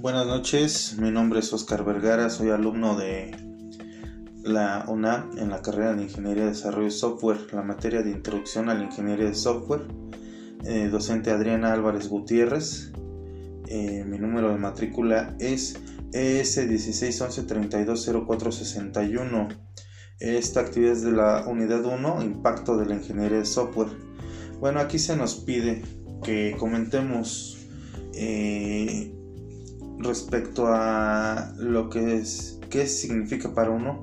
Buenas noches, mi nombre es Oscar Vergara, soy alumno de la UNAM en la carrera de Ingeniería de Desarrollo de Software, la materia de Introducción a la Ingeniería de Software, eh, docente Adriana Álvarez Gutiérrez, eh, mi número de matrícula es ES 1611-320461. Esta actividad es de la unidad 1, Impacto de la Ingeniería de Software. Bueno, aquí se nos pide que comentemos eh, respecto a lo que es, qué significa para uno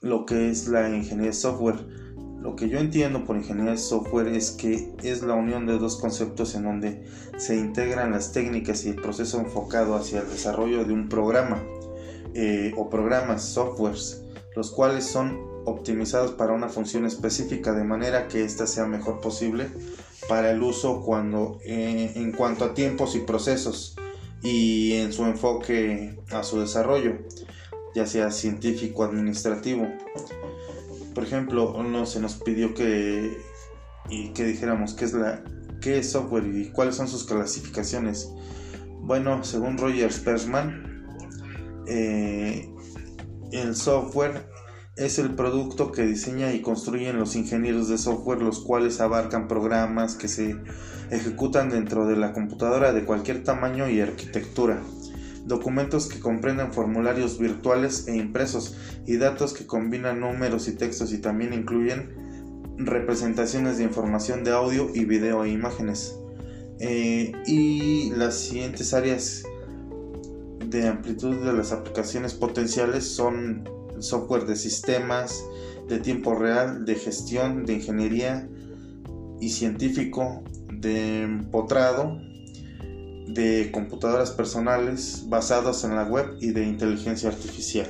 lo que es la ingeniería de software. Lo que yo entiendo por ingeniería de software es que es la unión de dos conceptos en donde se integran las técnicas y el proceso enfocado hacia el desarrollo de un programa eh, o programas, softwares, los cuales son optimizados para una función específica de manera que ésta sea mejor posible para el uso cuando eh, en cuanto a tiempos y procesos y en su enfoque a su desarrollo, ya sea científico o administrativo. Por ejemplo, no se nos pidió que y que dijéramos qué es la qué es software y cuáles son sus clasificaciones. Bueno, según Roger Sperman, eh, el software es el producto que diseña y construyen los ingenieros de software, los cuales abarcan programas que se ejecutan dentro de la computadora de cualquier tamaño y arquitectura, documentos que comprenden formularios virtuales e impresos y datos que combinan números y textos y también incluyen representaciones de información de audio y video e imágenes. Eh, y las siguientes áreas de amplitud de las aplicaciones potenciales son software de sistemas, de tiempo real, de gestión, de ingeniería y científico, de empotrado, de computadoras personales basadas en la web y de inteligencia artificial.